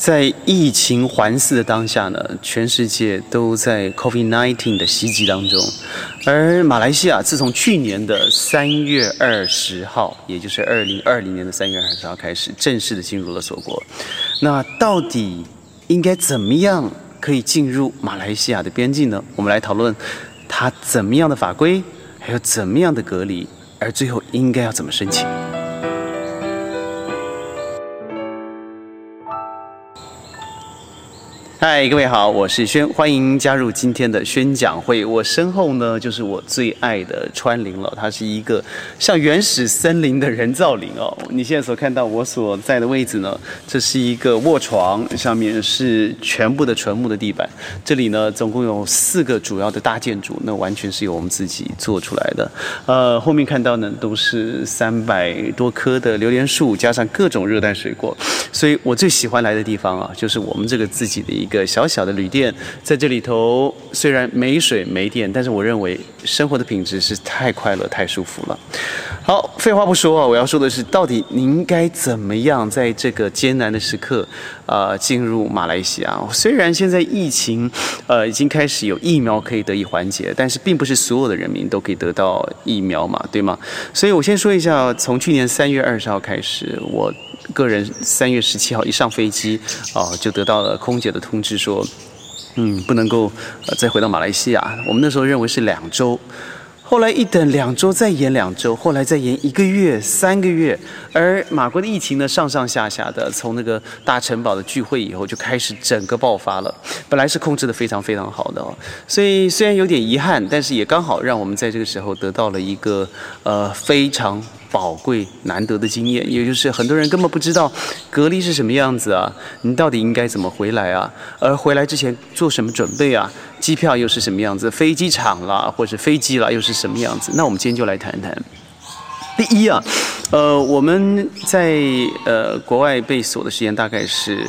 在疫情环伺的当下呢，全世界都在 COVID-19 的袭击当中，而马来西亚自从去年的三月二十号，也就是二零二零年的三月二十号开始，正式的进入了锁国。那到底应该怎么样可以进入马来西亚的边境呢？我们来讨论它怎么样的法规，还有怎么样的隔离，而最后应该要怎么申请。嗨，各位好，我是轩，欢迎加入今天的宣讲会。我身后呢，就是我最爱的川林了，它是一个像原始森林的人造林哦。你现在所看到我所在的位置呢，这是一个卧床，上面是全部的纯木的地板。这里呢，总共有四个主要的大建筑，那完全是由我们自己做出来的。呃，后面看到呢，都是三百多棵的榴莲树，加上各种热带水果。所以我最喜欢来的地方啊，就是我们这个自己的一一个小小的旅店，在这里头虽然没水没电，但是我认为生活的品质是太快乐、太舒服了。好，废话不说啊，我要说的是，到底您该怎么样在这个艰难的时刻，呃，进入马来西亚？虽然现在疫情，呃，已经开始有疫苗可以得以缓解，但是并不是所有的人民都可以得到疫苗嘛，对吗？所以我先说一下，从去年三月二十号开始，我。个人三月十七号一上飞机，啊，就得到了空姐的通知说，嗯，不能够再回到马来西亚。我们那时候认为是两周，后来一等两周，再延两周，后来再延一个月、三个月。而马国的疫情呢，上上下下的，从那个大城堡的聚会以后就开始整个爆发了。本来是控制的非常非常好的，所以虽然有点遗憾，但是也刚好让我们在这个时候得到了一个呃非常。宝贵难得的经验，也就是很多人根本不知道隔离是什么样子啊，你到底应该怎么回来啊？而回来之前做什么准备啊？机票又是什么样子？飞机场啦，或者飞机啦，又是什么样子？那我们今天就来谈谈。第一啊，呃，我们在呃国外被锁的时间大概是。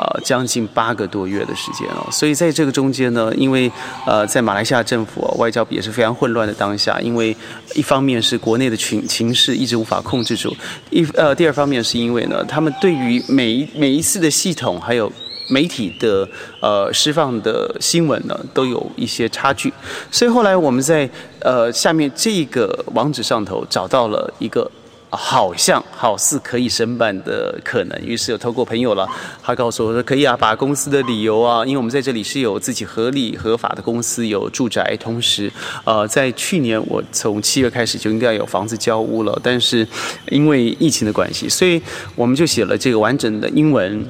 呃，将近八个多月的时间哦，所以在这个中间呢，因为呃，在马来西亚政府外交也是非常混乱的当下，因为一方面是国内的情情势一直无法控制住，一呃，第二方面是因为呢，他们对于每一每一次的系统还有媒体的呃释放的新闻呢，都有一些差距，所以后来我们在呃下面这个网址上头找到了一个。好像好似可以申办的可能，于是有透过朋友了，他告诉我说可以啊，把公司的理由啊，因为我们在这里是有自己合理合法的公司，有住宅，同时，呃，在去年我从七月开始就应该有房子交屋了，但是因为疫情的关系，所以我们就写了这个完整的英文、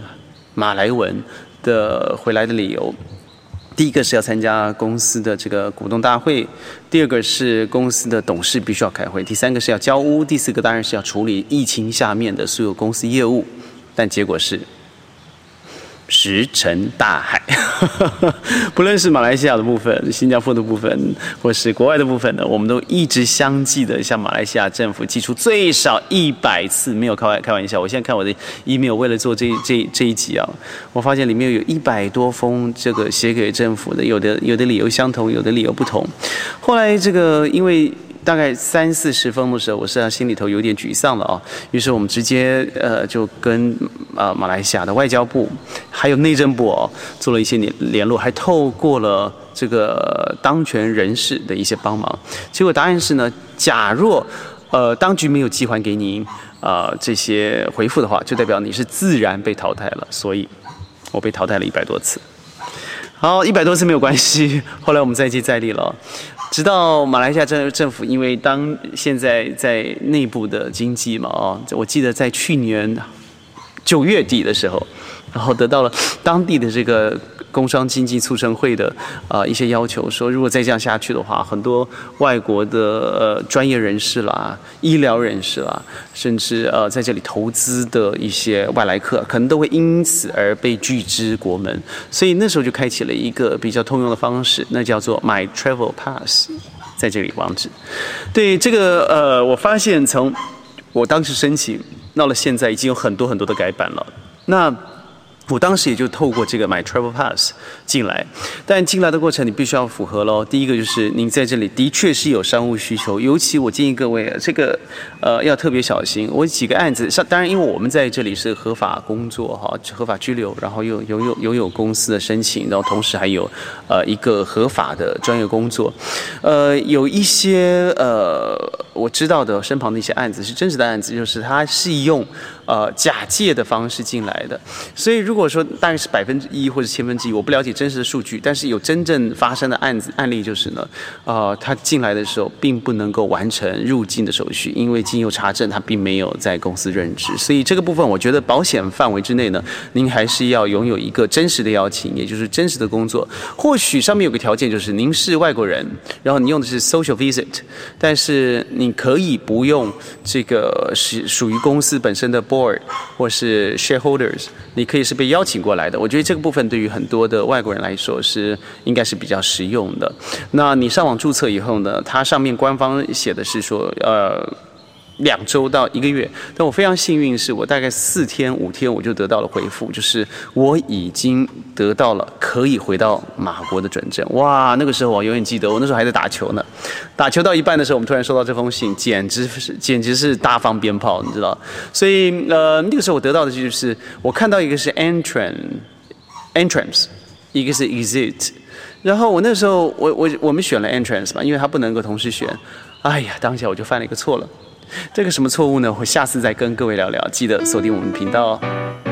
马来文的回来的理由。第一个是要参加公司的这个股东大会，第二个是公司的董事必须要开会，第三个是要交屋，第四个当然是要处理疫情下面的所有公司业务，但结果是。石沉大海，不论是马来西亚的部分、新加坡的部分，或是国外的部分呢，我们都一直相继的向马来西亚政府寄出最少一百次，没有开玩开玩笑。我现在看我的 email，为了做这这这一集啊，我发现里面有一百多封这个写给政府的，有的有的理由相同，有的理由不同。后来这个因为。大概三四十分的时候，我实际上心里头有点沮丧了啊。于是我们直接呃就跟呃马来西亚的外交部还有内政部哦做了一些联联络，还透过了这个当权人士的一些帮忙。结果答案是呢，假若呃当局没有寄还给您啊这些回复的话，就代表你是自然被淘汰了。所以我被淘汰了一百多次。好，一百多次没有关系。后来我们再接再厉了。直到马来西亚政政府，因为当现在在内部的经济嘛，哦，我记得在去年九月底的时候，然后得到了当地的这个。工商经济促成会的啊一些要求说，如果再这样下去的话，很多外国的呃专业人士啦、医疗人士啦，甚至呃在这里投资的一些外来客，可能都会因此而被拒之国门。所以那时候就开启了一个比较通用的方式，那叫做 My Travel Pass，在这里网址。对这个呃，我发现从我当时申请到了现在，已经有很多很多的改版了。那我当时也就透过这个买 Travel Pass 进来，但进来的过程你必须要符合喽。第一个就是您在这里的确是有商务需求，尤其我建议各位这个呃要特别小心。我几个案子，像当然因为我们在这里是合法工作哈，合法居留，然后又拥有拥有公司的申请，然后同时还有呃一个合法的专业工作，呃有一些呃我知道的身旁的一些案子是真实的案子，就是他是用。呃，假借的方式进来的，所以如果说大概是百分之一或者千分之一，我不了解真实的数据，但是有真正发生的案子案例就是呢，呃，他进来的时候并不能够完成入境的手续，因为经由查证他并没有在公司任职，所以这个部分我觉得保险范围之内呢，您还是要拥有一个真实的邀请，也就是真实的工作。或许上面有个条件就是您是外国人，然后你用的是 social visit，但是你可以不用这个是属于公司本身的 board。或是 shareholders，你可以是被邀请过来的。我觉得这个部分对于很多的外国人来说是应该是比较实用的。那你上网注册以后呢，它上面官方写的是说，呃。两周到一个月，但我非常幸运，是我大概四天五天我就得到了回复，就是我已经得到了可以回到马国的准证。哇，那个时候我永远记得，我那时候还在打球呢，打球到一半的时候，我们突然收到这封信，简直是简直是大放鞭炮，你知道？所以呃，那个时候我得到的就是我看到一个是 entrance，entrance，一个是 exit，然后我那时候我我我们选了 entrance 嘛，因为他不能够同时选。哎呀，当下我就犯了一个错了。这个什么错误呢？我下次再跟各位聊聊，记得锁定我们频道哦。